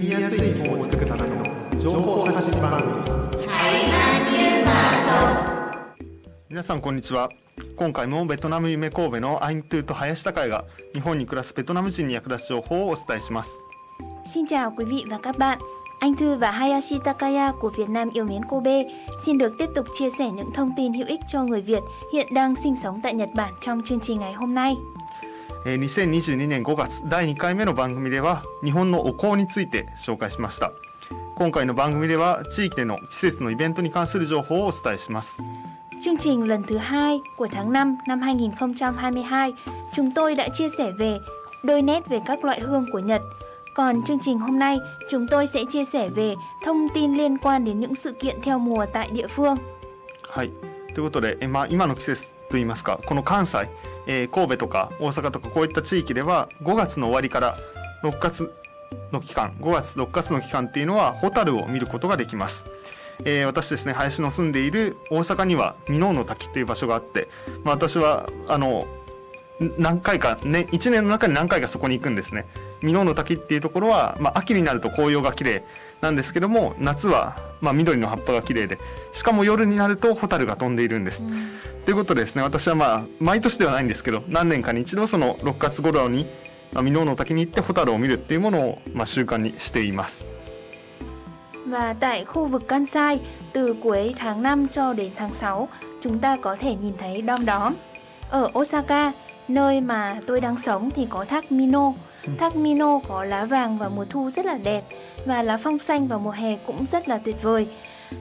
住みやすい日本を作るための情報発信番組皆さんこんにちは今回もベトナム夢神戸のアイントゥーと林高が日本に暮らすベトナム人に役立つ情報をお伝えします Xin chào quý vị và các bạn. Anh Thư và Hayashi Takaya của Việt Nam yêu mến Kobe xin được tiếp tục chia sẻ những thông tin hữu ích cho người Việt hiện đang sinh sống tại Nhật Bản trong chương trình ngày hôm nay. えー2022年5月第2回目の番組では日本のお香について紹介しました今回の番組では地域での季節のイベントに関する情報をお伝えします Chương trình lần thứ hai của tháng 5 năm 2022, chúng tôi đã chia sẻ về đôi nét về các loại hương của Nhật. Còn chương trình hôm nay, chúng tôi sẽ chia sẻ về thông tin liên quan đến những sự kiện theo mùa tại địa phương. はいということで、えーまあ、今の季節といいますかこの関西、えー神戸とか大阪とかこういった地域では5月の終わりから6月の期間5月6月の期間っていうのはホタルを見ることができます、えー私ですね林の住んでいる大阪には箕面の滝という場所があって、まあ、私はあの何回か、ね、1年の中に何回かそこに行くんですね。箕面の滝っていうところは、まあ、秋になると紅葉が綺麗なんですけども夏は、まあ、緑の葉っぱが綺麗でしかも夜になるとホタルが飛んでいるんです、ということでですね私はまあ毎年ではないんですけど何年かに一度その6月頃にまあ箕面の滝に行ってホタルを見るっていうものを、まあ、習慣にしています。Và tại khu vực Kansai, từ cuối tháng 5 cho đến tháng 6, chúng ta có thể nhìn thấy đom đóm. Ở Osaka, nơi mà tôi đang sống thì có thác Mino. Thác Mino có lá vàng vào mùa thu rất là đẹp và lá phong xanh vào mùa hè cũng rất là tuyệt vời.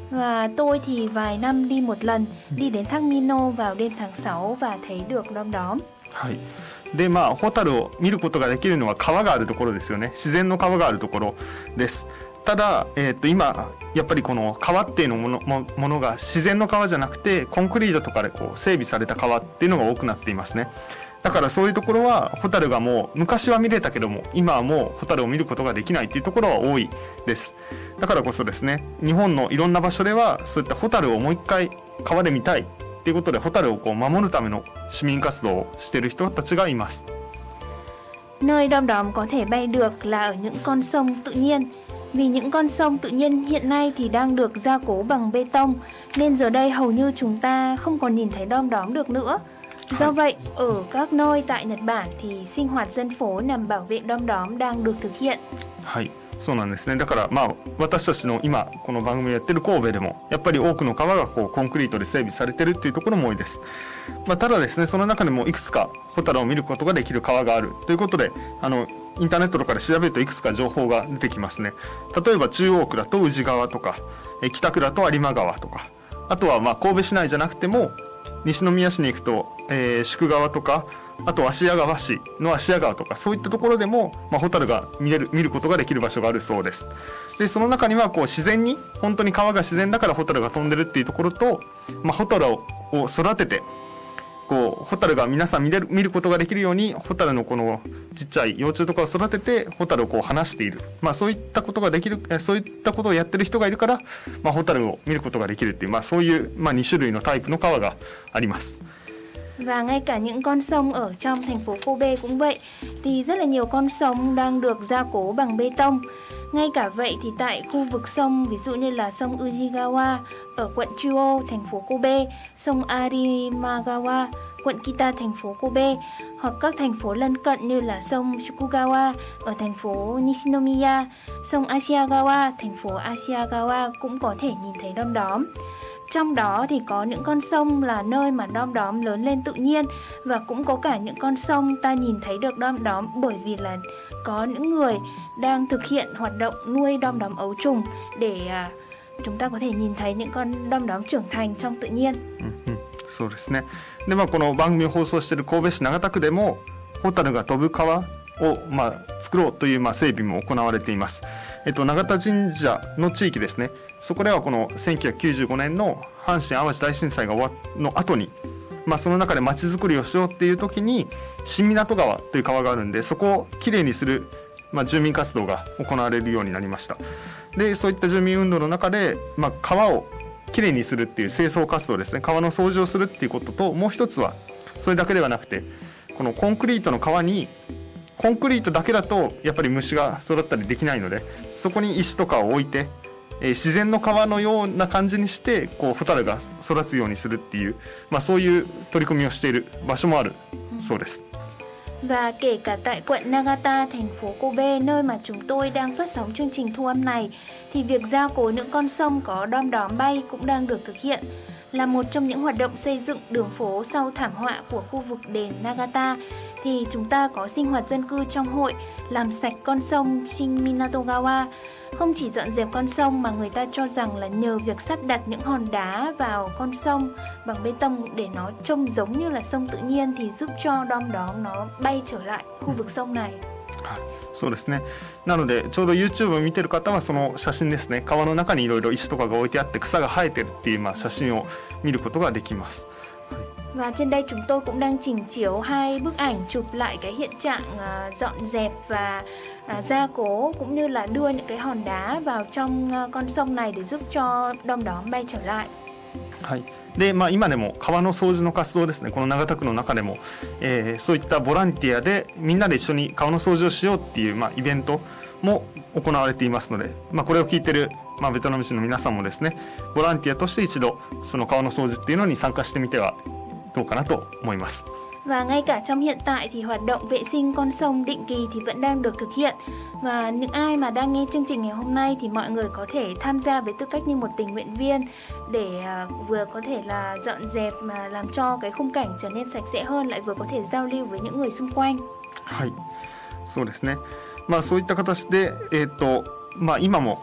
Và tôi thì vài năm đi một lần, đi đến thác Mino vào đêm tháng 6 và thấy được đom đóm. はいでまあホタルを見ることができるのは川があるところですよね自然の川があるところですただ、えー、と今やっぱりこの川っていうのものもものが自然の川じゃなくてコンクリートとかでこう整備された川っていうのが多くなっていますね だからそういうところはホタルがもう昔は見れたけども今はもうホタルを見ることができないっていうところは多いですだからこそですね日本のいろんな場所ではそういったホタルをもう一回川で見たいっていうことでホタルをこう守るための市民活動をしている人たちがいます Nơi đom đóm có thể bay được là ở những con sông tự nhiên. Vì những con sông tự nhiên hiện nay thì đang được gia cố bằng bê tông, nên giờ đây hầu như chúng ta không còn nhìn thấy đom đóm được nữa. Do vậy, ở các nơi tại Nhật Bản thì sinh hoạt dân phố nhằm bảo vệ đom đóm đang được thực hiện. はいそうなんですね。だからまあ私たちの今この番組をやってる神戸でもやっぱり多くの川がこうコンクリートで整備されてるっていうところも多いです、まあ、ただですねその中でもいくつかホタルを見ることができる川がある。ということであのインターネットとかで調べるといくつか情報が出てきますね。例えば中央区だと宇治川とかえ北区だと有馬川とか。あとはまあ神戸市内じゃなくても西宮市に行くと、えー宿川とかあと芦屋川市の芦屋川とかそういったところでも、まあ、ホタルが見れる見ることができる場所があるそうです。でその中にはこう自然に本当に川が自然だからホタルが飛んでるっていうところと、まあ、ホタルをを育ててこうホタルが皆さん見れる見ることができるようにホタルのこのちっちゃい幼虫とかを育ててホタルをこう離している、まあ、そういったことができるそういったことをやってる人がいるから、まあ、ホタルを見ることができるっていう、まあ、そういう、まあ、2種類のタイプの川があります。Và ngay cả những con sông ở trong thành phố Kobe cũng vậy. Thì rất là nhiều con sông đang được gia cố bằng bê tông. Ngay cả vậy thì tại khu vực sông ví dụ như là sông Ujigawa ở quận Chuo, thành phố Kobe Sông Arimagawa, quận Kita, thành phố Kobe Hoặc các thành phố lân cận như là sông Shukugawa ở thành phố Nishinomiya Sông Ashiagawa, thành phố Ashiagawa cũng có thể nhìn thấy đom đóm. Trong đó thì có những con sông là nơi mà đom đóm lớn lên tự nhiên và cũng có cả những con sông ta nhìn thấy được đom đóm bởi vì là có những người đang thực hiện hoạt động nuôi đom đóm ấu trùng để à, chúng ta có thể nhìn thấy những con đom đóm trưởng thành trong tự nhiên. うんうん、そうですね。で、まあ、この番組を放送している神戸市長田区でも、ホタルが飛ぶ川を、まあ、作ろうという、まあ、整備も行われています。えっと、永田神社の地域ですね。そこではこの1995年の阪神・淡路大震災が終わっの後に、 まあ、その中で街づくりをしようっていう時に、新港川という川があるんで、そこをきれいにする、まあ、住民活動が行われるようになりました。で、そういった住民運動の中で、まあ、川をきれいにするっていう清掃活動ですね川の掃除をするっていうことともう一つはそれだけではなくてこのコンクリートの川にコンクリートだけだとやっぱり虫が育ったりできないのでそこに石とかを置いて、えー自然の川のような感じにしてこうホタルが育つようにするっていう、まあ、そういう取り組みをしている場所もあるそうです。 Và kể cả tại quận Nagata, thành phố Kobe, nơi mà chúng tôi đang phát sóng chương trình thu âm này, thì việc gia cố những con sông có đom đóm bay cũng đang được thực hiện. Là một trong những hoạt động xây dựng đường phố sau thảm họa của khu vực đền Nagata, thì chúng ta có sinh hoạt dân cư trong hội làm sạch con sông Shinminatogawa. Không chỉ dọn dẹp con sông mà người ta cho rằng là nhờ việc sắp đặt những hòn đá vào con sông bằng bê tông để nó trông giống như là sông tự nhiên thì giúp cho đom đóm nó bay trở lại khu vực sông này. そうですねなのでちょうど YouTube を見てる方はその写真ですね川の中にいろいろ石とかが置いてあって草が生えてるっていうまあ写真を見ることができます Và trên đây chúng tôi cũng đang chỉnh chiếu hai bức ảnh chụp lại cái hiện trạng dọn dẹp và gia cố cũng như là đưa những cái hòn đá vào trong con sông này để giúp cho đom đóm bay trở lại. はいでまあ、今でも川の掃除の活動ですねこの長田区の中でも、えーそういったボランティアでみんなで一緒に川の掃除をしようっていう、まあ、イベントも行われていますので、まあ、これを聞いてる、まあ、ベトナム人の皆さんもですねボランティアとして一度その川の掃除っていうのに参加してみてはどうかなと思います。Và ngay cả trong hiện tại thì hoạt động vệ sinh con sông định kỳ thì vẫn đang được thực hiện. Và những ai mà đang nghe chương trình ngày hôm nay thì mọi người có thể tham gia với tư cách như một tình nguyện viên để à, vừa có thể là dọn dẹp mà làm cho cái khung cảnh trở nên sạch sẽ hơn lại vừa có thể giao lưu với những người xung quanh. はい、そうですね。まあそういった形で、えっ、と、まあ今も。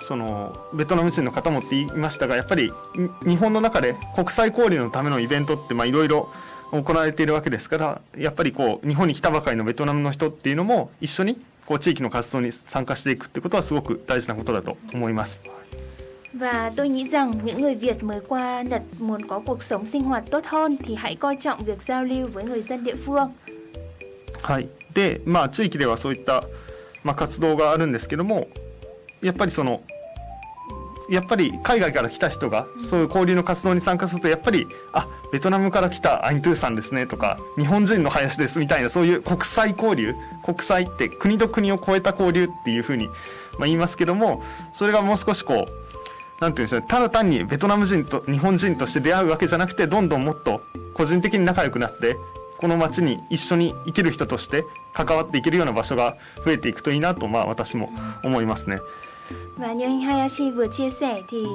そのベトナム人の方もって言いましたがやっぱりに日本の中で国際交流のためのイベントってまあいろいろ 行われているわけですからやっぱりこう日本に来たばかりのベトナムの人っていうのも一緒にこう地域の活動に参加していくってことはすごく大事なことだと思います。Và tôi nghĩ rằng những người Việt mới qua Nhật muốn có cuộc sống sinh hoạt tốt hơn thì hãy coi trọng việc giao lưu với người dân địa phương. はい、でまあ地域ではそういった、まあ、活動があるんですけどもやっぱりそのやっぱり海外から来た人がそういう交流の活動に参加するとやっぱりあベトナムから来たアイントゥーさんですねとか日本人の林ですみたいなそういう国際交流国際って国と国を超えた交流っていうふうに、まあ、言いますけどもそれがもう少しこうなんていうんでしょうねただ単にベトナム人と日本人として出会うわけじゃなくてどんどんもっと個人的に仲良くなってこの街に一緒に生きる人として関わっていけるような場所が増えていくといいなとまあ私も思いますね。Và như anh Hayashi vừa chia sẻ thì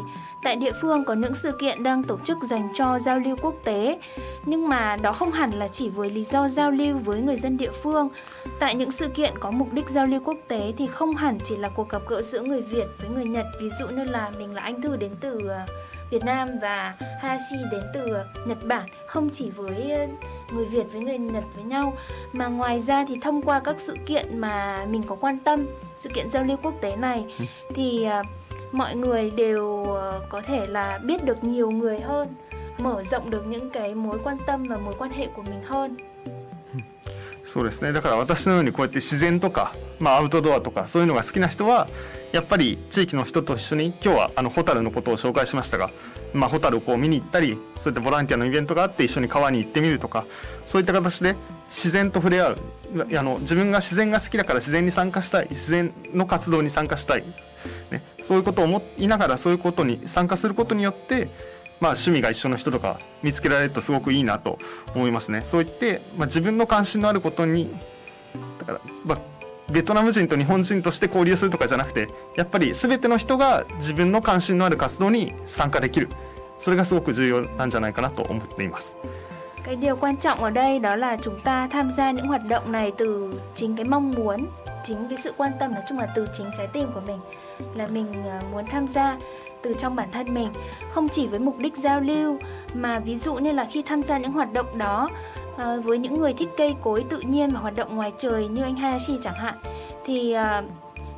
tại địa phương có những sự kiện đang tổ chức dành cho giao lưu quốc tế nhưng mà đó không hẳn là chỉ với lý do giao lưu với người dân địa phương. Tại những sự kiện có mục đích giao lưu quốc tế thì không hẳn chỉ là cuộc gặp gỡ giữa người Việt với người Nhật. Ví dụ như là mình là anh Thư đến từ ờ, Việt Nam và Hayashi đến từ ờ, Nhật Bản không chỉ với ờ, người Việt với người Nhật với nhau mà ngoài ra thì thông qua các sự kiện mà mình có quan tâm sự kiện giao lưu quốc tế này thì à, mọi người đều ờ, có thể là biết được nhiều người hơn mở rộng được những cái mối quan tâm và mối quan hệ của mình hơn そうですね。だから私のようにこうやって自然とか、まあ、アウトドアとかそういうのが好きな人はやっぱり地域の人と一緒に今日はあのホタルのことを紹介しましたが、まあ、ホタルをこう見に行ったりそういったボランティアのイベントがあって一緒に川に行ってみるとかそういった形で自然と触れ合う。あの自分が自然が好きだから自然に参加したい。自然の活動に参加したい、ね、そういうことを思いながらそういうことに参加することによってまあ、趣味が一緒の人とか見つけられるとすごくいいなと思いますね。そう言って、まあ、自分の関心のあることにだから、まあ、ベトナム人と日本人として交流するとかじゃなくてやっぱり全ての人が自分の関心のある活動に参加できるそれがすごく重要なんじゃないかなと思っています。cái điều quan trọng ở đây đó là chúng ta tham gia những hoạt động này từ chính cái mong muốn chính cái sự quan tâm nói chung là từ chính trái tim của mình là mình muốn tham gia từ trong bản thân mình không chỉ với mục đích giao lưu mà ví dụ như là khi tham gia những hoạt động đó à, với những người thích cây cối tự nhiên và hoạt động ngoài trời như anh Hayashi chẳng hạn thì à,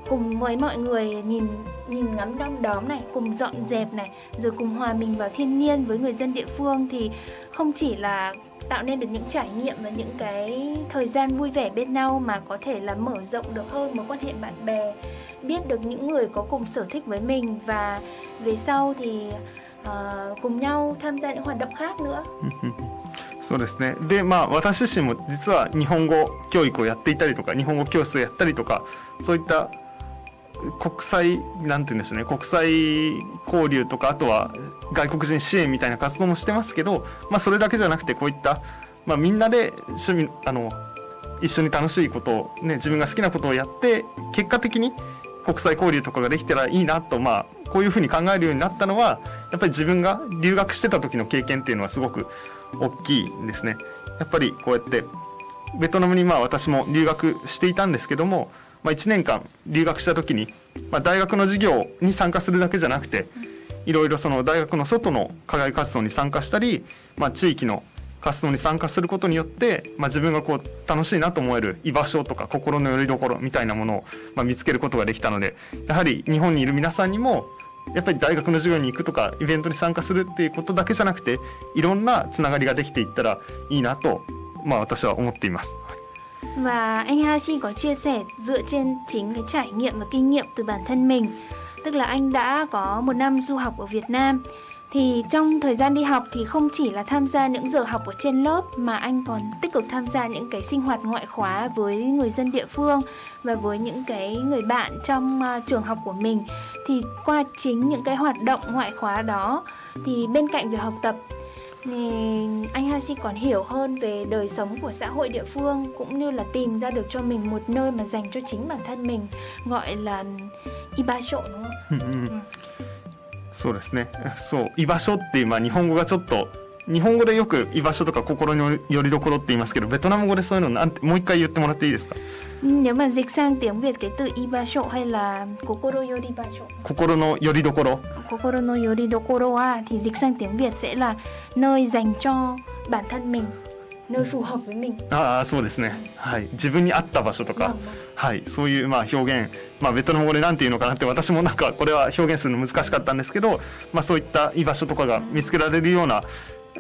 cùng với mọi người nhìn nhìn ngắm đom đóm này cùng dọn dẹp này rồi cùng hòa mình vào thiên nhiên với người dân địa phương thì không chỉ là tạo nên được những trải nghiệm và những cái thời gian vui vẻ bên nhau mà có thể là mở rộng được hơn mối quan hệ bạn bè biết được những người có cùng sở thích với mình và về sau thì uh, cùng nhau tham gia những hoạt động khác nữa. そうですねでまあ私自身も実は日本語教育をやっていたりとか日本語教室をやったりとかそういった 国際なんて言うんでしょうね国際交流とかあとは外国人支援みたいな活動もしてますけど、まあ、それだけじゃなくてこういった、まあ、みんなで趣味あの一緒に楽しいことを、ね、自分が好きなことをやって結果的に国際交流とかができたらいいなと、まあ、こういうふうに考えるようになったのはやっぱり自分が留学してた時の経験っていうのはすごく大きいんですね。やっぱりこうやってベトナムにまあ私も留学していたんですけども、まあ、1年間留学した時に、まあ、大学の授業に参加するだけじゃなくていろいろその大学の外の課外活動に参加したり、まあ、地域の活動に参加することによって、まあ、自分がこう楽しいなと思える居場所とか心の拠り所みたいなものを、まあ、見つけることができたのでやはり日本にいる皆さんにもやっぱり大学の授業に行くとかイベントに参加するっていうことだけじゃなくていろんなつながりができていったらいいなと、まあ、私は思っています。Và anh Hashi có chia sẻ dựa trên chính cái trải nghiệm và kinh nghiệm từ bản thân mình. Tức là anh đã có một năm du học ở Việt Nam. Thì trong thời gian đi học thì không chỉ là tham gia những giờ học ở trên lớp mà anh còn tích cực tham gia những cái sinh hoạt ngoại khóa với người dân địa phương và với những cái người bạn trong uh, trường học của mình. Thì qua chính những cái hoạt động ngoại khóa đó thì bên cạnh việc học tập thì anh Hashi còn hiểu hơn về đời sống của xã hội địa phương cũng như là tìm ra được cho mình một nơi mà dành cho chính bản thân mình gọi là ibasho đúng không? ừ. そうですねそう居場所っていう、まあ、日本語がちょっと日本語でよく居場所とか心の拠り所って言いますけどベトナム語でそういうのなんてもう一回言ってもらっていいですか Nếu mà dịch sang tiếng Việt cái từ ibasho hay là kokoro yoribasho 心の拠り所。kokoro no yoridokoro à, thì dịch sang tiếng Việt sẽ là nơi dành cho bản thân mình nơi phù hợp với mình ああそうですね。はい。自分に合った場所とか、はい。そういうまあ表現。まあベトナム語でなんていうのかなって私もなんかこれは表現するの難しかったんですけどまあそういった居場所とかが見つけられるような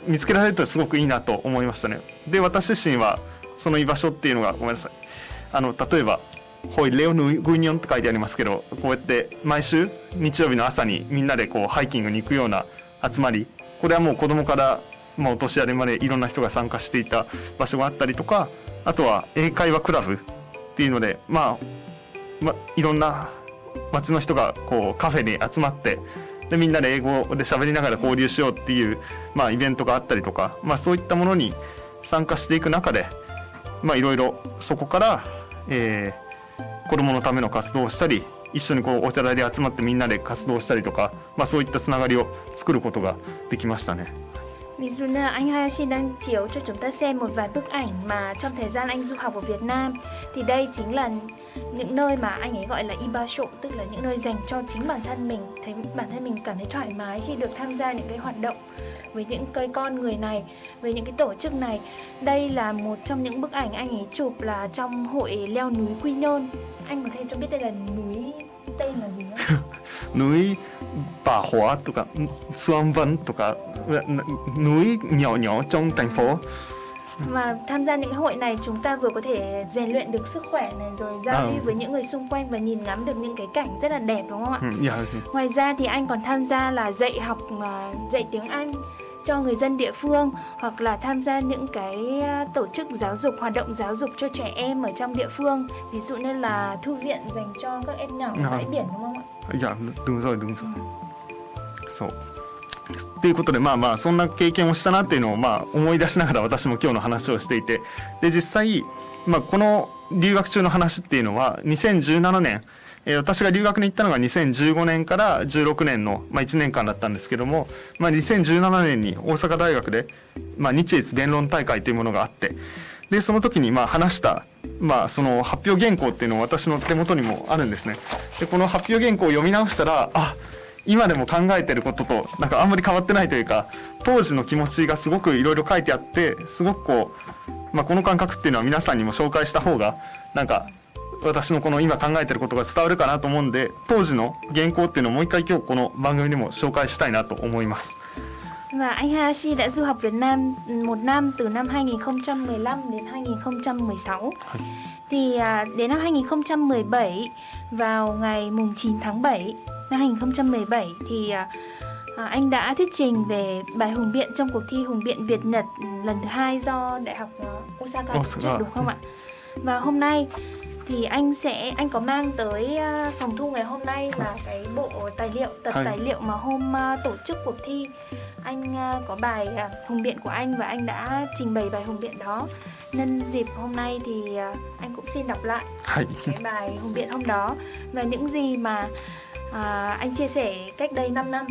見つけられるとすごくいいなと思いましたね。で私自身はその居場所っていうのがごめんなさいあの例えばホイレオヌグイニョンって書いてありますけどこうやって毎週日曜日の朝にみんなでこうハイキングに行くような集まりこれはもう子供からまあ、お年寄りまでいろんな人が参加していた場所があったりとかあとは英会話クラブっていうので、まあ、まあ、いろんな街の人がこうカフェに集まってでみんなで英語で喋りながら交流しようっていう、まあ、イベントがあったりとか、まあ、そういったものに参加していく中で、まあ、いろいろそこから、えー、子どものための活動をしたり一緒にこうお寺で集まってみんなで活動したりとか、まあ、そういったつながりを作ることができましたね。Ví dụ như anh Hayashi đang chiếu cho chúng ta xem một vài bức ảnh mà trong thời gian anh du học ở Việt Nam, thì đây chính là những nơi mà anh ấy gọi là ibasho, tức là những nơi dành cho chính bản thân mình, thấy bản thân mình cảm thấy thoải mái khi được tham gia những cái hoạt động với những cây con người này, với những cái tổ chức này đây là một trong những bức ảnh anh ấy chụp là trong hội leo núi quy nhơn anh có thể cho biết đây là núi tên là gì không? Núi bà hóa to cả xuân vân to cả ờ, núi nhỏ nhỏ trong thành phố mà tham gia những hội này chúng ta vừa có thể rèn luyện được sức khỏe này rồi giao à. lưu à. với những người xung quanh và nhìn ngắm được những cái cảnh rất là đẹp đúng không ạ? Yeah. Ngoài ra thì anh còn tham gia là dạy học ờ, dạy tiếng Anh cho người dân địa phương hoặc là tham gia những cái à, tổ chức giáo dục hoạt động giáo dục cho trẻ em ở trong địa phương ví dụ như là thư viện dành cho các em nhỏ ở bãi biển đúng không ạ? いや、どうぞどうぞ。そう。っていうことでまあまあそんな経験をしたなっていうのをまあ思い出しながら私も今日の話をしていてで実際まあこの留学中の話っていうのは2017年 えー、私が留学に行ったのが2015年から16年の、まあ、1年間だったんですけども、まあ、2017年に大阪大学で、まあ、日越弁論大会というものがあってでその時にまあ話した、まあ、その発表原稿っていうのを私の手元にもあるんですね。でこの発表原稿を読み直したらあ今でも考えてることとなんかあんまり変わってないというか当時の気持ちがすごくいろいろ書いてあってすごくこう、まあ、この感覚っていうのは皆さんにも紹介した方がなんか私のこの今考えてることが伝わるかなと思うんで当時の原稿っていうのをもう一回今日この番組でも紹介したいなと思います。Và anh Hashi đã du học Việt Nam một năm từ năm 2015 đến 2016. Thì à, đến năm 2017 vào ngày mùng 9 tháng 7 năm 2017 thì à, À, anh đã thuyết trình về bài hùng biện trong cuộc thi hùng biện Việt Nhật lần thứ hai do Đại học uh, Osaka tổ chức đúng không ạ? Và hôm nay thì anh sẽ anh có mang tới uh, phòng thu ngày hôm nay là cái bộ tài liệu tập tài liệu mà hôm uh, tổ chức cuộc thi anh uh, có bài uh, hùng biện của anh và anh đã trình bày bài hùng biện đó nhân dịp hôm nay thì uh, anh cũng xin đọc lại cái bài hùng biện hôm đó và những gì mà à, anh chia sẻ cách đây 5 năm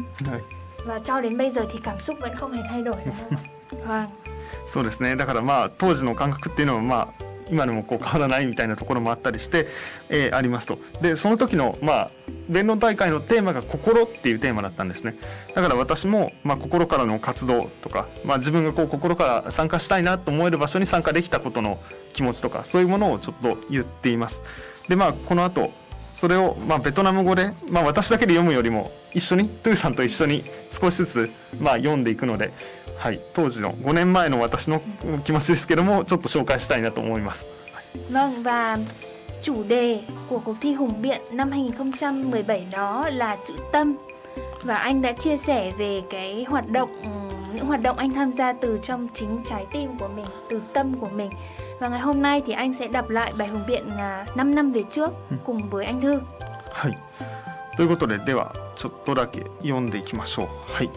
và cho đến bây giờ thì cảm xúc vẫn không hề thay đổi đúng không ạ? vâng. そうですね。だからまあ当時の感覚っていうのはまあ 今でもこう変わらないみたいなところもあったりして、えー、ありますと。でその時のまあ弁論大会のテーマが心っていうテーマだったんですね。だから私もまあ心からの活動とか、まあ自分がこう心から参加したいなと思える場所に参加できたことの気持ちとかそういうものをちょっと言っています。でまあこの後それを、まあ、ベトナム語で、まあ、私だけで読むよりも一緒にトゥーさんと一緒に少しずつ、まあ、読んでいくので、はい、当時の5年前の私の気持ちですけどもちょっと紹介したいなと思います。Vâng và chủ đề của cuộc thi Hùng Biện năm 2017 đó là chữ tâm và anh đã chia sẻ về cái hoạt động những hoạt động anh tham gia từ trong chính trái tim của mình, từ tâm của mình và ngày hôm nay thì anh sẽ đọc lại bài hùng biện 5 năm về trước cùng với anh Thư. はい。ということで、ではちょっとだけ読んでいきましょう。はい。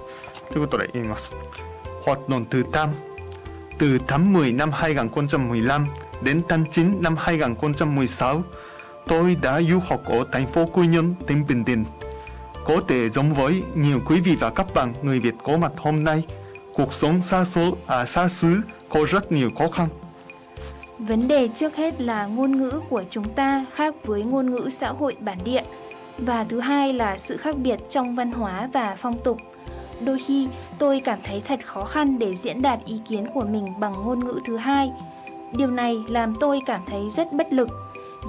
ということで読みます。 Hoạt động từ Tam Từ tháng 10 năm 2015 đến tháng 9 năm 2016, tôi đã du học ở thành phố Quy Nhơn, tỉnh Bình Định. Có thể giống với nhiều quý vị và các bạn người Việt có mặt hôm nay, cuộc sống xa số à xa xứ có rất nhiều khó khăn. Vấn đề trước hết là ngôn ngữ của chúng ta khác với ngôn ngữ xã hội bản địa và thứ hai là sự khác biệt trong văn hóa và phong tục. Đôi khi tôi cảm thấy thật khó khăn để diễn đạt ý kiến của mình bằng ngôn ngữ thứ hai. Điều này làm tôi cảm thấy rất bất lực.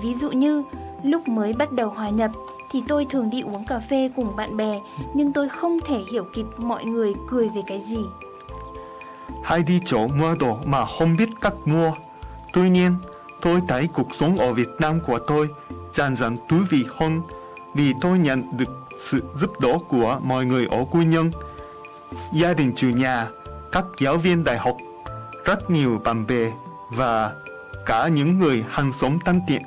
Ví dụ như lúc mới bắt đầu hòa nhập thì tôi thường đi uống cà phê cùng bạn bè nhưng tôi không thể hiểu kịp mọi người cười về cái gì. Hay đi chỗ mua đồ mà không biết cách mua Tuy nhiên, tôi thấy cuộc sống ở Việt Nam của tôi dần dần thú vị hơn vì tôi nhận được sự giúp đỡ của mọi người ở Quy Nhơn, gia đình chủ nhà, các giáo viên đại học, rất nhiều bạn bè và cả những người hàng xóm thân thiện.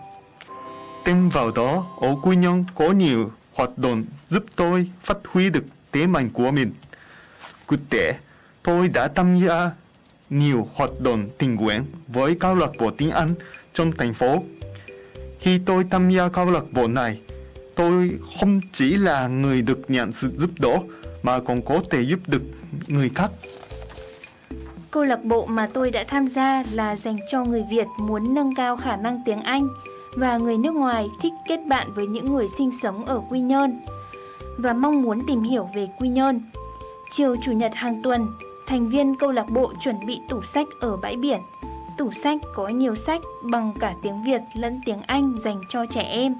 Thêm vào đó, ở Quy Nhơn có nhiều hoạt động giúp tôi phát huy được thế mạnh của mình. Cụ thể, tôi đã tham gia nhiều hoạt động tình nguyện với câu lạc bộ tiếng Anh trong thành phố. Khi tôi tham gia câu lạc bộ này, tôi không chỉ là người được nhận sự giúp đỡ mà còn có thể giúp được người khác. Câu lạc bộ mà tôi đã tham gia là dành cho người Việt muốn nâng cao khả năng tiếng Anh và người nước ngoài thích kết bạn với những người sinh sống ở Quy Nhơn và mong muốn tìm hiểu về Quy Nhơn. Chiều chủ nhật hàng tuần, thành viên câu lạc bộ chuẩn bị tủ sách ở bãi biển. Tủ sách có nhiều sách bằng cả tiếng Việt lẫn tiếng Anh dành cho trẻ em.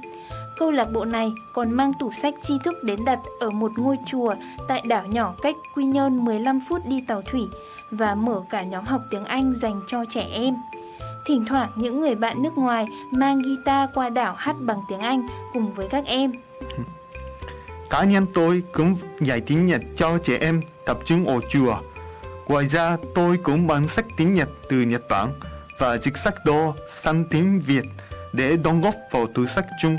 Câu lạc bộ này còn mang tủ sách tri thức đến đặt ở một ngôi chùa tại đảo nhỏ cách Quy Nhơn 15 phút đi tàu thủy và mở cả nhóm học tiếng Anh dành cho trẻ em. Thỉnh thoảng những người bạn nước ngoài mang guitar qua đảo hát bằng tiếng Anh cùng với các em. Cá nhân tôi cũng dạy tiếng Nhật cho trẻ em tập trung ở chùa. Ngoài ra, tôi cũng bán sách tiếng Nhật từ Nhật Bản và dịch sách đo sang tiếng Việt để đóng góp vào túi sách chung.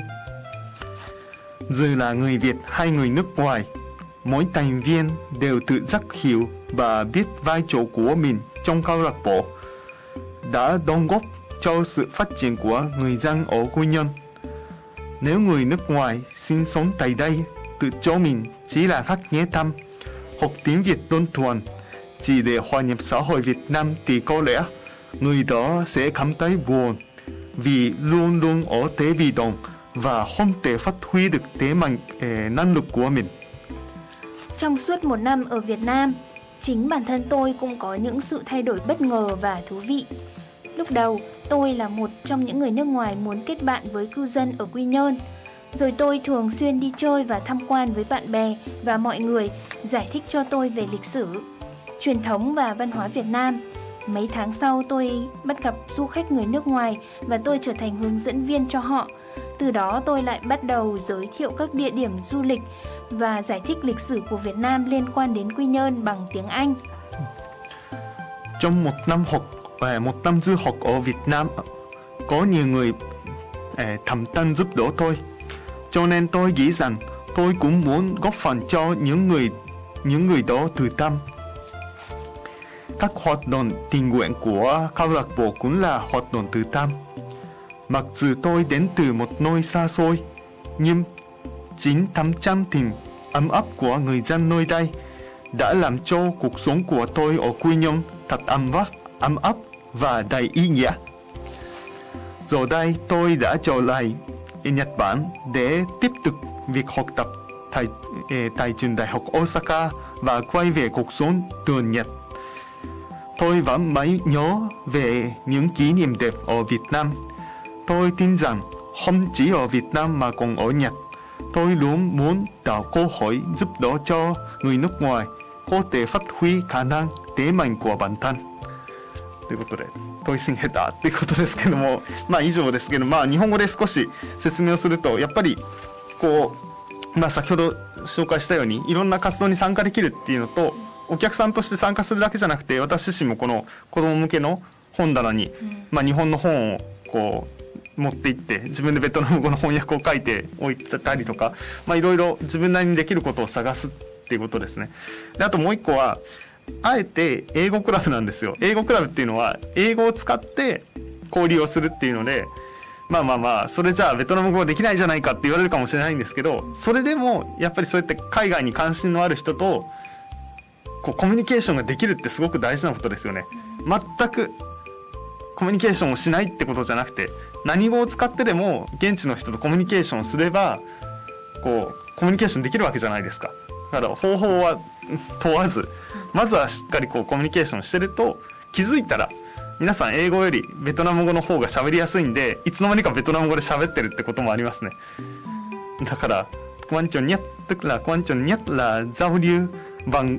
Dù là người Việt hay người nước ngoài, mỗi thành viên đều tự giác hiểu và biết vai trò của mình trong câu lạc bộ, đã đóng góp cho sự phát triển của người dân ở Quy Nhơn. Nếu người nước ngoài sinh sống tại đây tự cho mình chỉ là khách ghé thăm, học tiếng Việt đơn thuần chỉ để hòa nhập xã hội Việt Nam thì có lẽ người đó sẽ cảm thấy buồn vì luôn luôn ở thế bị động và không thể phát huy được thế mạnh eh, năng lực của mình. Trong suốt một năm ở Việt Nam, chính bản thân tôi cũng có những sự thay đổi bất ngờ và thú vị. Lúc đầu, tôi là một trong những người nước ngoài muốn kết bạn với cư dân ở Quy Nhơn. Rồi tôi thường xuyên đi chơi và tham quan với bạn bè và mọi người, giải thích cho tôi về lịch sử, truyền thống và văn hóa Việt Nam. Mấy tháng sau tôi bắt gặp du khách người nước ngoài và tôi trở thành hướng dẫn viên cho họ. Từ đó tôi lại bắt đầu giới thiệu các địa điểm du lịch và giải thích lịch sử của Việt Nam liên quan đến Quy Nhơn bằng tiếng Anh. Trong một năm học và một năm du học ở Việt Nam, có nhiều người à, thầm tâm giúp đỡ tôi. Cho nên tôi nghĩ rằng tôi cũng muốn góp phần cho những người những người đó từ tâm. Các hoạt động tình nguyện của câu lạc bộ cũng là hoạt động từ tâm. Mặc dù tôi đến từ một nơi xa xôi, nhưng chính thắm chân tình ấm áp của người dân nơi đây đã làm cho cuộc sống của tôi ở Quy Nhơn thật ấm áp, ấm áp và đầy ý nghĩa. Giờ đây tôi đã trở lại Nhật Bản để tiếp tục việc học tập tại, ờ, tại trường đại học Osaka và quay về cuộc sống thường nhật. Tôi vẫn mãi nhớ về những kỷ niệm đẹp ở Việt Nam. Tôi tin rằng không chỉ ở Việt Nam mà còn ở Nhật, tôi luôn muốn tạo cơ hội giúp đỡ cho người nước ngoài có thể phát huy khả năng thế mạnh của bản thân。ということで問いすぎ下手っていうことですけどもまあ以上ですけどまあ日本語で少し説明をするとやっぱりこうまあ先ほど紹介したようにいろんな活動に参加できるっていうのとお客さんとして参加するだけじゃなくて私自身もこの子供向けの本棚に、まあ、日本の本をこう持って行って自分でベトナム語の翻訳を書いておいたりとかまあいろいろ自分なりにできることを探すっていうことですね。であともう一個はあえて英語クラブなんですよ。英語クラブっていうのは英語を使って交流をするっていうのでまあまあまあそれじゃあベトナム語できないじゃないかって言われるかもしれないんですけどそれでもやっぱりそうやって海外に関心のある人とこうコミュニケーションができるってすごく大事なことですよね。全くコミュニケーションをしないってことじゃなくて何語を使ってでも現地の人とコミュニケーションすればこうコミュニケーションできるわけじゃないですか。だから方法は問わずまずはしっかりこうコミュニケーションしてると気づいたら皆さん英語よりベトナム語の方が喋りやすいんでいつの間にかベトナム語で喋ってるってこともありますね。だから quan trọng nhất tức là quan trọng nhất là giao lưu bằng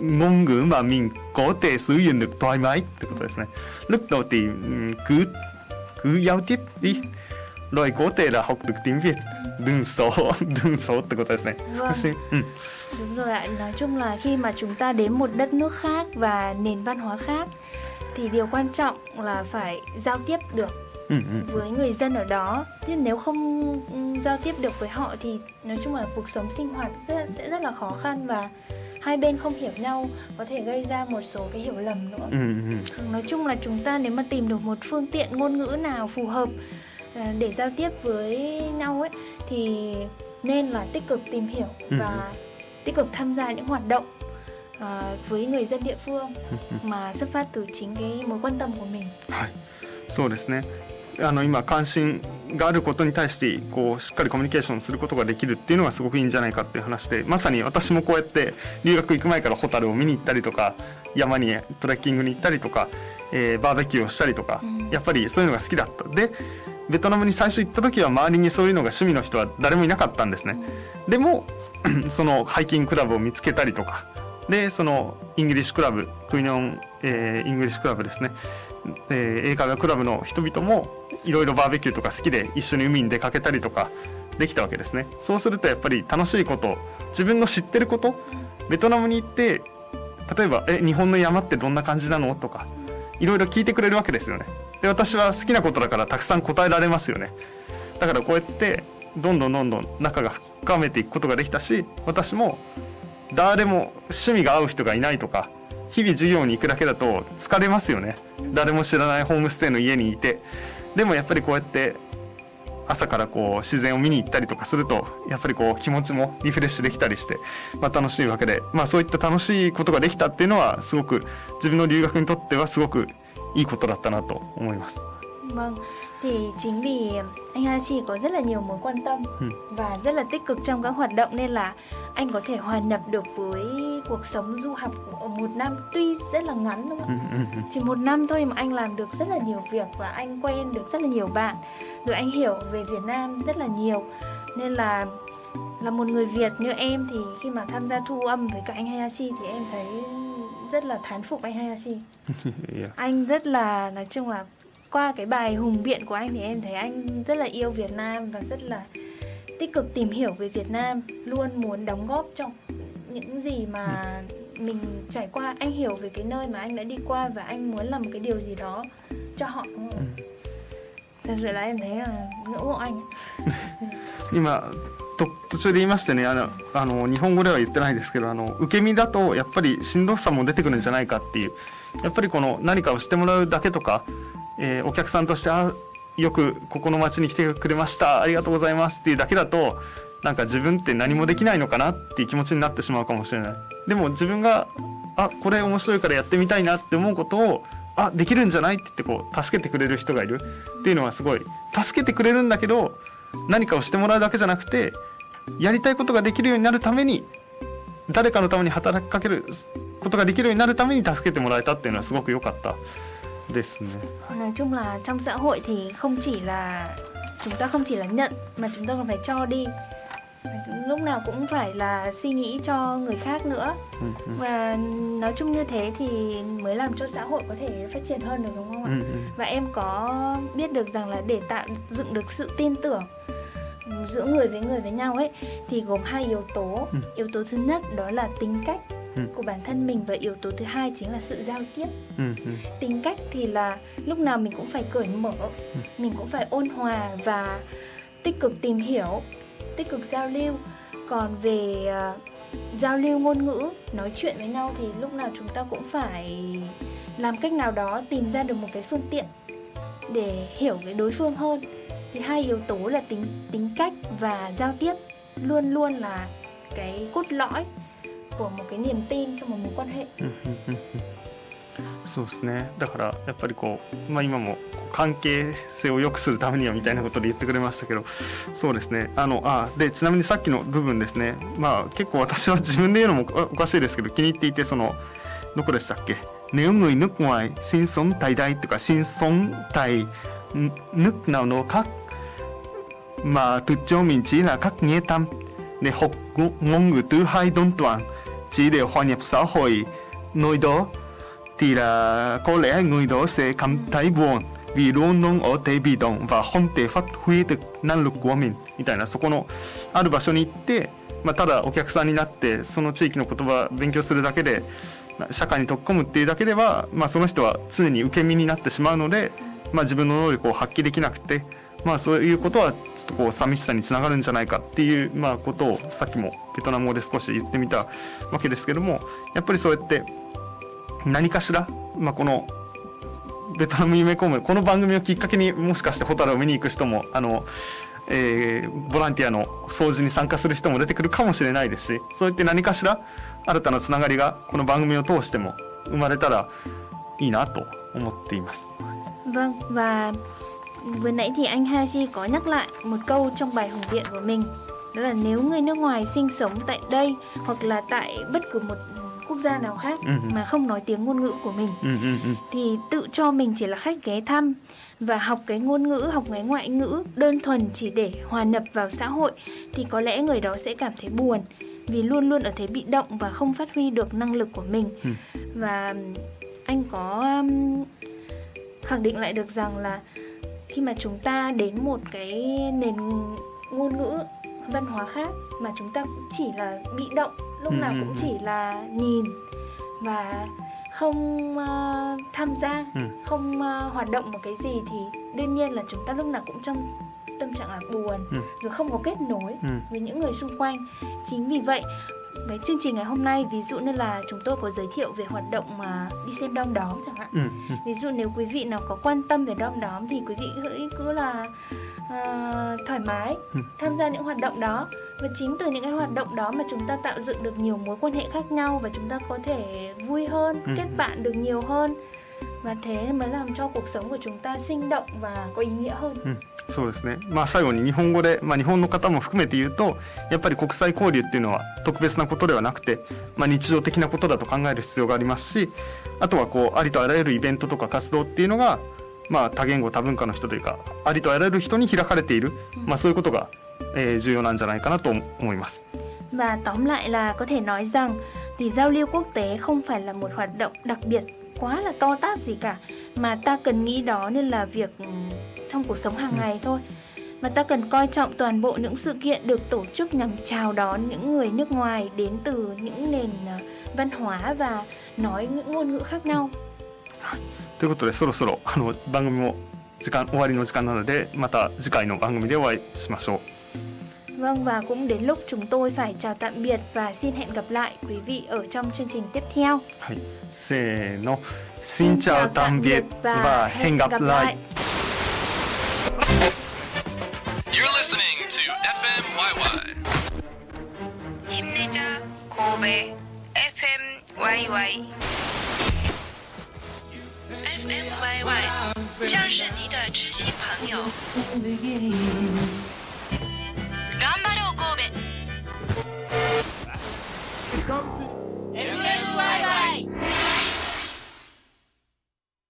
ngôn ngữ mà mình có thể sử dụng được thoải mái ってことですね。lúc đầu thì cứ cứ giao tiếp đi. Rồi có thể là học được tiếng Việt. Đừng số, đừng số từ cái này. Vâng. ừ. đúng rồi ạ. Nói chung là khi mà chúng ta đến một đất nước khác và nền văn hóa khác thì điều quan trọng là phải giao tiếp được ừ, ừ. với người dân ở đó. Chứ nếu không ừ, giao tiếp được với họ thì nói chung là cuộc sống sinh hoạt rất, sẽ rất là khó khăn và hai bên không hiểu nhau có thể gây ra một số cái hiểu lầm nữa うんうん nói chung là chúng ta nếu mà tìm được một phương tiện ngôn ngữ nào phù hợp à, để giao tiếp với nhau ấy thì nên là tích cực tìm hiểu và tích cực tham gia những hoạt động à, với người dân địa phương mà xuất phát từ chính cái mối quan tâm của mình はい、そうですね。 あの今関心があることに対してこうしっかりコミュニケーションすることができるっていうのがすごくいいんじゃないかっていう話でまさに私もこうやって留学行く前からホタルを見に行ったりとか山にトレッキングに行ったりとか、えーバーベキューをしたりとか、やっぱりそういうのが好きだった。でベトナムに最初行った時は周りにそういうのが趣味の人は誰もいなかったんですね。でも そのハイキングクラブを見つけたりとかでそのイングリッシュクラブクイノン、えーイングリッシュクラブですね、えー英会話クラブの人々もいろいろバーベキューとか好きで一緒に海に出かけたりとかできたわけですねそうするとやっぱり楽しいこと自分の知ってることベトナムに行って例えば「え日本の山ってどんな感じなの?」とかいろいろ聞いてくれるわけですよねで私は好きなことだからたくさん答えられますよねだからこうやってどんどんどんどん仲が深めていくことができたし私も誰も趣味が合う人がいないとか日々授業に行くだけだと疲れますよね。誰も知らないホームステイの家にいて。でもやっぱりこうやって朝からこう自然を見に行ったりとかするとやっぱりこう気持ちもリフレッシュできたりして、まあ、楽しいわけで、まあ、そういった楽しいことができたっていうのはすごく自分の留学にとってはすごくいいことだったなと思います。Vâng, thì chính vì anh Hai Chi có rất là nhiều mối quan tâm ừ. và rất là tích cực trong các hoạt động nên là anh có thể hòa nhập được với cuộc sống du học ở một năm tuy rất là ngắn đúng không? Ừ, ừ, ừ, Chỉ một năm thôi mà anh làm được rất là nhiều việc và anh quen được rất là nhiều bạn rồi anh hiểu về Việt Nam rất là nhiều nên là là một người Việt như em thì khi mà tham gia thu âm với cả anh Hayashi thì em thấy rất là thán phục anh Hayashi. yeah. Dạ. Anh rất là nói chung là qua cái bài hùng biện của anh thì em thấy anh rất là yêu Việt Nam và rất là tích cực tìm hiểu về Việt Nam luôn muốn đóng góp trong những gì mà mình trải qua anh hiểu về cái nơi mà anh đã đi qua và anh muốn làm một cái điều gì đó cho họ đúng không? Ừ. Thật sự là em thấy là ngưỡng mộ anh. 今と途中で言いましてねあのあの日本語では言ってないですけどあの受け身だとやっぱりしんどさも出てくるんじゃないかっていうやっぱりこの何かをしてもらうだけとか、 えーお客さんとしてあよくここの町に来てくれました。ありがとうございますっていうだけだとなんか自分って何もできないのかなっていう気持ちになってしまうかもしれない。でも自分があこれ面白いからやってみたいなって思うことをあできるんじゃないって言ってこう助けてくれる人がいる。っていうのはすごい助けてくれるんだけど何かをしてもらうだけじゃなくてやりたいことができるようになるために誰かのために働きかけることができるようになるために助けてもらえたっていうのはすごく良かった。ですね。 Nói chung là trong xã hội thì không chỉ là chúng ta không chỉ là nhận mà chúng ta còn phải cho đi. Lúc nào cũng phải là suy nghĩ cho người khác nữa. うんうん Và nói chung như thế thì mới làm cho xã hội có thể phát triển hơn được đúng không ạ? うんうん Và em có biết được rằng là để tạo dựng được sự tin tưởng giữa người với người với nhau ấy thì gồm hai yếu tố. Ừ. Yếu tố thứ nhất đó là tính cách Ừ. của bản thân mình và yếu tố thứ hai chính là sự giao tiếp. Ừ, ừ. Tính cách thì là lúc nào mình cũng phải cởi mở mình cũng phải ôn hòa và tích cực tìm hiểu tích cực giao lưu. Còn về à, giao lưu ngôn ngữ nói chuyện với nhau thì lúc nào chúng ta cũng phải làm cách nào đó tìm ra được một cái phương tiện để hiểu cái đối phương hơn. Thì hai yếu tố là tính tính cách và giao tiếp luôn luôn là cái cốt lõi. そうですねだからやっぱりこう、まあ、今も関係性をよくするためにはみたいなことで言ってくれましたけど。そうですね。あのあでちなみにさっきの部分ですね、まあ、結構私は自分で言うのもおかしいですけど気に入っていてそのどこでしたっけ「ネウムイヌクマイ新存体大」とか「新存体ヌクナウノカクマトゥチョウミンチーナカクニエタン」で「ホッグモングトゥハイドントワン」chỉ để hòa nhập xã hội nơi đó thì là có lẽ người đó sẽ cảm thấy buồn vì luôn luôn ở thế bị động và không thể phát huy được năng lực của mình みたいなそこのある場所に行って、まあ、ただお客さんになってその地域の言葉勉強するだけで社会に溶け込むっていうだけでは、まあ、その人は常に受け身になってしまうので、まあ、自分の能力を発揮できなくて、まあ、そういうことはちょっとこう寂しさにつながるんじゃないかっていう、まあ、ことをさっきもベトナム語で少し言ってみたわけですけどもやっぱりそうやって何かしら、まあ、このベトナム夢コムこの番組をきっかけにもしかしてホタルを見に行く人もあの、えーボランティアの掃除に参加する人も出てくるかもしれないですしそうやって何かしら新たなつながりがこの番組を通しても生まれたらいいなと思っています。Vừa nãy thì anh Haji có nhắc lại một câu trong bài hùng biện của mình. Đó là nếu người nước ngoài sinh sống tại đây hoặc là tại bất cứ một quốc gia nào khác ừ. mà không nói tiếng ngôn ngữ của mình ừ, ừ, thì tự cho mình chỉ là khách ghé thăm và học cái ngôn ngữ học cái ngoại ngữ đơn thuần chỉ để hòa nhập vào xã hội thì có lẽ người đó sẽ cảm thấy buồn vì luôn luôn ở thế bị động và không phát huy được năng lực của mình. Và anh có um, khẳng định lại được rằng là khi mà chúng ta đến một cái nền ngôn ngữ văn hóa khác mà chúng ta cũng chỉ là bị động lúc Ừ, nào ừ, cũng ừ. chỉ là nhìn và không ờ, tham gia Ừ. không ờ, hoạt động một cái gì thì đương nhiên là chúng ta lúc nào cũng trong tâm trạng là buồn Ừ. rồi không có kết nối Ừ. với những người xung quanh chính vì vậy với chương trình ngày hôm nay ví dụ như là chúng tôi có giới thiệu về hoạt động mà đi xem đom đóm chẳng hạn ừ. ừ. ví dụ nếu quý vị nào có quan tâm về đom đóm thì quý vị hãy cứ là uh, thoải mái ừ. tham gia những hoạt động đó và chính từ những cái hoạt động đó mà chúng ta tạo dựng được nhiều mối quan hệ khác nhau và chúng ta có thể vui hơn ừ. kết ừ. bạn được nhiều hơn và thế mới làm cho cuộc sống của chúng ta sinh động và có ý nghĩa hơn そうですね、まあ、最後に日本語で、まあ、日本の方も含めて言うとやっぱり国際交流っていうのは特別なことではなくて、まあ、日常的なことだと考える必要がありますしあとはこうありとあらゆるイベントとか活動っていうのが、まあ、多言語多文化の人というかありとあらゆる人に開かれている、まあ、そういうことが、えー重要なんじゃないかなと思います。 và tóm lại là có thể nói rằng thì giao lưu quốc tế không phải là một hoạt động đặc biệt quá là to tát gì cả mà ta cần nghĩ đó nên là việc ừ, trong cuộc sống hàng Ừ. ngày thôi mà ta cần coi trọng toàn bộ những sự kiện được tổ chức nhằm chào đón những người nước ngoài đến từ những nền ờ, văn hóa và nói những ngôn ngữ khác nhau ということでそろそろあの番組も時間終わりの時間なのでまた次回の番組でお会いしましょう Vâng và cũng đến lúc chúng tôi phải chào tạm biệt và xin hẹn gặp lại quý vị ở trong chương trình tiếp theo. はいせーの Xin chào tạm biệt và hẹn gặp lại You're listening to FMYY. 힘내자 고베 FM YY FM YY 将是你的知心朋友。 begin. something.